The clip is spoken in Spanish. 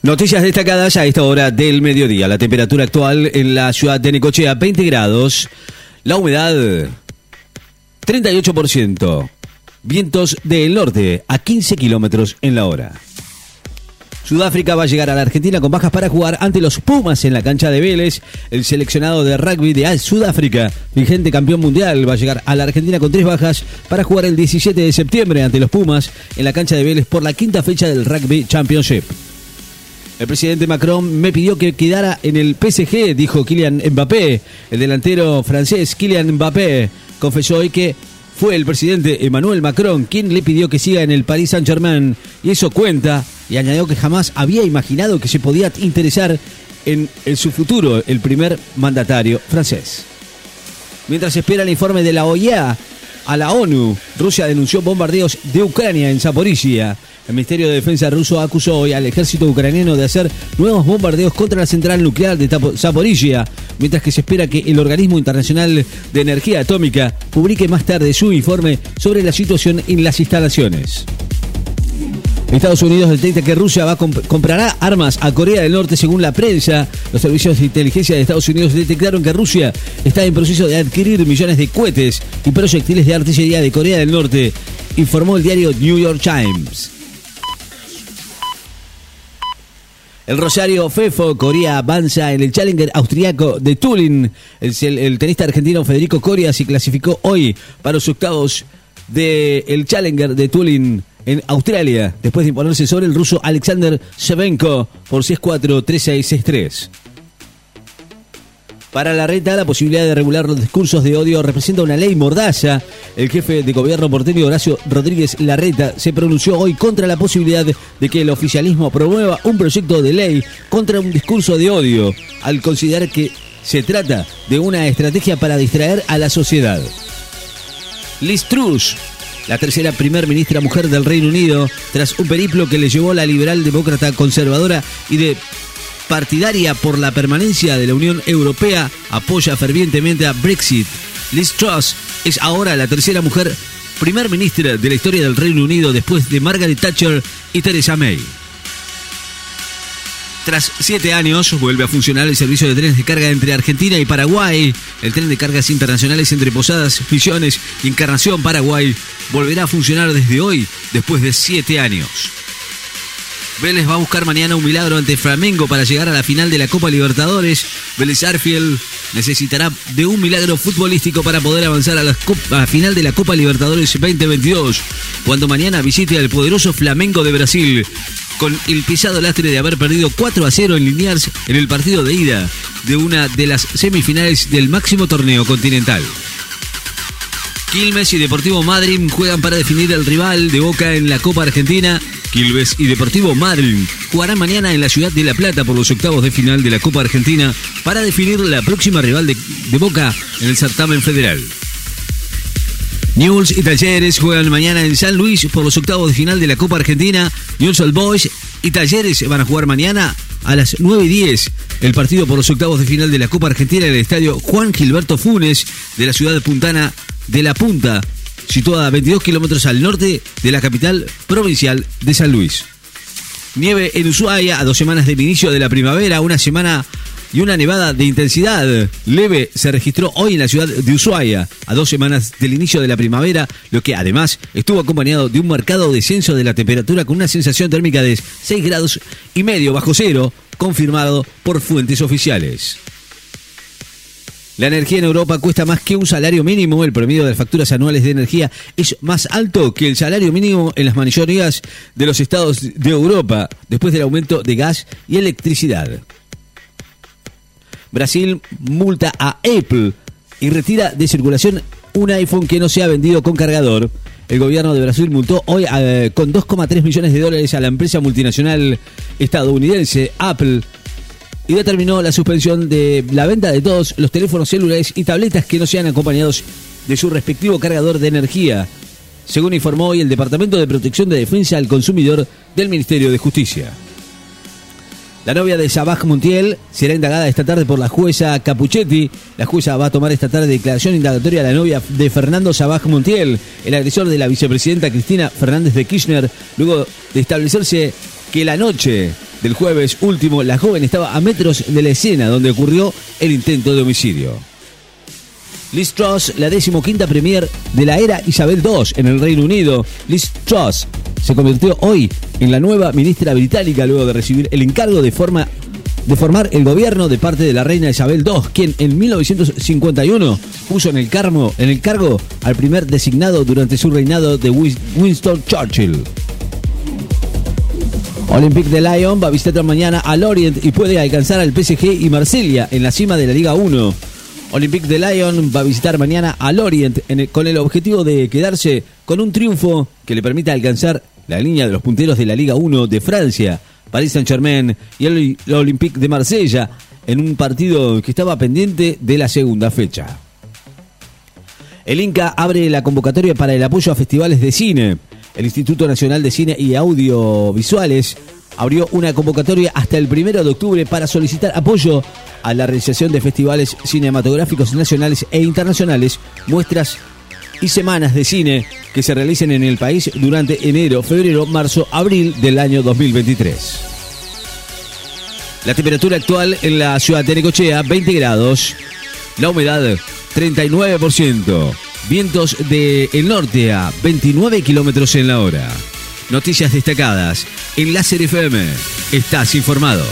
Noticias destacadas a esta hora del mediodía. La temperatura actual en la ciudad de Necochea, 20 grados. La humedad, 38%. Vientos del norte a 15 kilómetros en la hora. Sudáfrica va a llegar a la Argentina con bajas para jugar ante los Pumas en la cancha de Vélez. El seleccionado de rugby de Sudáfrica, vigente campeón mundial, va a llegar a la Argentina con tres bajas para jugar el 17 de septiembre ante los Pumas en la cancha de Vélez por la quinta fecha del Rugby Championship. El presidente Macron me pidió que quedara en el PSG, dijo Kylian Mbappé. El delantero francés Kylian Mbappé confesó hoy que fue el presidente Emmanuel Macron quien le pidió que siga en el Paris Saint-Germain y eso cuenta y añadió que jamás había imaginado que se podía interesar en, su futuro el primer mandatario francés. Mientras espera el informe de la OEA a la ONU, Rusia denunció bombardeos de Ucrania en Zaporizhia. El Ministerio de Defensa ruso acusó hoy al ejército ucraniano de hacer nuevos bombardeos contra la central nuclear de Zaporizhia, mientras que se espera que el Organismo Internacional de Energía Atómica publique más tarde su informe sobre la situación en las instalaciones. Estados Unidos detecta que Rusia va comprará armas a Corea del Norte según la prensa. Los servicios de inteligencia de Estados Unidos detectaron que Rusia está en proceso de adquirir millones de cohetes y proyectiles de artillería de Corea del Norte, informó el diario New York Times. El Rosario Fefo Corea avanza en el Challenger austriaco de Turin. El, tenista argentino Federico Coria se clasificó hoy para los octavos del Challenger de Turin en Australia, después de imponerse sobre el ruso Alexander Shevenko por 6-4, 3-6, 6-3. Para la reta, la posibilidad de regular los discursos de odio representa una ley mordaza. El jefe de gobierno porteño Horacio Rodríguez Larreta se pronunció hoy contra la posibilidad de que el oficialismo promueva un proyecto de ley contra un discurso de odio, al considerar que se trata de una estrategia para distraer a la sociedad. Liz Truss, la tercera primer ministra mujer del Reino Unido, tras un periplo que le llevó la liberal demócrata conservadora y de partidaria por la permanencia de la Unión Europea, apoya fervientemente a Brexit. Liz Truss es ahora la tercera mujer primer ministra de la historia del Reino Unido después de Margaret Thatcher y Theresa May. Tras siete años, vuelve a funcionar el servicio de trenes de carga entre Argentina y Paraguay. El tren de cargas internacionales entre Posadas, Misiones y Encarnación, Paraguay, volverá a funcionar desde hoy, después de siete años. Vélez va a buscar mañana un milagro ante Flamengo para llegar a la final de la Copa Libertadores. Vélez Arfield necesitará de un milagro futbolístico para poder avanzar a la, final de la Copa Libertadores 2022, cuando mañana visite al poderoso Flamengo de Brasil, con el pisado lastre de haber perdido 4 a 0 en Liniers en el partido de ida de una de las semifinales del máximo torneo continental. Quilmes y Deportivo Madrid juegan para definir al rival de Boca en la Copa Argentina Quilmes y Deportivo Madrid jugarán mañana en la ciudad de La Plata por los octavos de final de la Copa Argentina para definir la próxima rival de, Boca en el certamen federal. News y Talleres juegan mañana en San Luis por los octavos de final de la Copa Argentina. News All Boys y Talleres van a jugar mañana a las 9 y 10 el partido por los octavos de final de la Copa Argentina en el estadio Juan Gilberto Funes de la ciudad de puntana de La Punta situada a 22 kilómetros al norte de la capital provincial de San Luis. Nieve en Ushuaia a dos semanas del inicio de la primavera, una semana y una nevada de intensidad leve se registró hoy en la ciudad de Ushuaia, a dos semanas del inicio de la primavera, lo que además estuvo acompañado de un marcado descenso de la temperatura con una sensación térmica de 6 grados y medio bajo cero, confirmado por fuentes oficiales. La energía en Europa cuesta más que un salario mínimo. El promedio de las facturas anuales de energía es más alto que el salario mínimo en las mayorías de los estados de Europa, después del aumento de gas y electricidad. Brasil multa a Apple y retira de circulación un iPhone que no se ha vendido con cargador. El gobierno de Brasil multó hoy eh, con 2,3 millones de dólares a la empresa multinacional estadounidense Apple y determinó la suspensión de la venta de todos los teléfonos celulares y tabletas que no sean acompañados de su respectivo cargador de energía, según informó hoy el Departamento de Protección de Defensa al Consumidor del Ministerio de Justicia. La novia de Sabaj Montiel será indagada esta tarde por la jueza Capuchetti. La jueza va a tomar esta tarde declaración indagatoria a la novia de Fernando Sabaj Montiel, el agresor de la vicepresidenta Cristina Fernández de Kirchner, luego de establecerse que la noche del jueves último, la joven estaba a metros de la escena donde ocurrió el intento de homicidio. Liz Truss, la decimoquinta premier de la era Isabel II en el Reino Unido. Liz Truss se convirtió hoy en la nueva ministra británica luego de recibir el encargo de, forma, de formar el gobierno de parte de la reina Isabel II, quien en 1951 puso en el cargo al primer designado durante su reinado de Winston Churchill. Olympique de Lyon va a visitar mañana al Orient y puede alcanzar al PSG y Marsella en la cima de la Liga 1. Olympique de Lyon va a visitar mañana al Orient con el objetivo de quedarse con un triunfo que le permita alcanzar la línea de los punteros de la Liga 1 de Francia, Paris Saint-Germain y el, Olympique de Marsella en un partido que estaba pendiente de la segunda fecha. El Inca abre la convocatoria para el apoyo a festivales de cine. El Instituto Nacional de Cine y Audiovisuales abrió una convocatoria hasta el primero de octubre para solicitar apoyo a la realización de festivales cinematográficos nacionales e internacionales, muestras y semanas de cine que se realicen en el país durante enero, febrero, marzo, abril del año 2023. La temperatura actual en la ciudad de Necochea, 20 grados. La humedad, 39%. Vientos del el norte a 29 kilómetros en la hora. Noticias destacadas en Láser FM. Estás informado.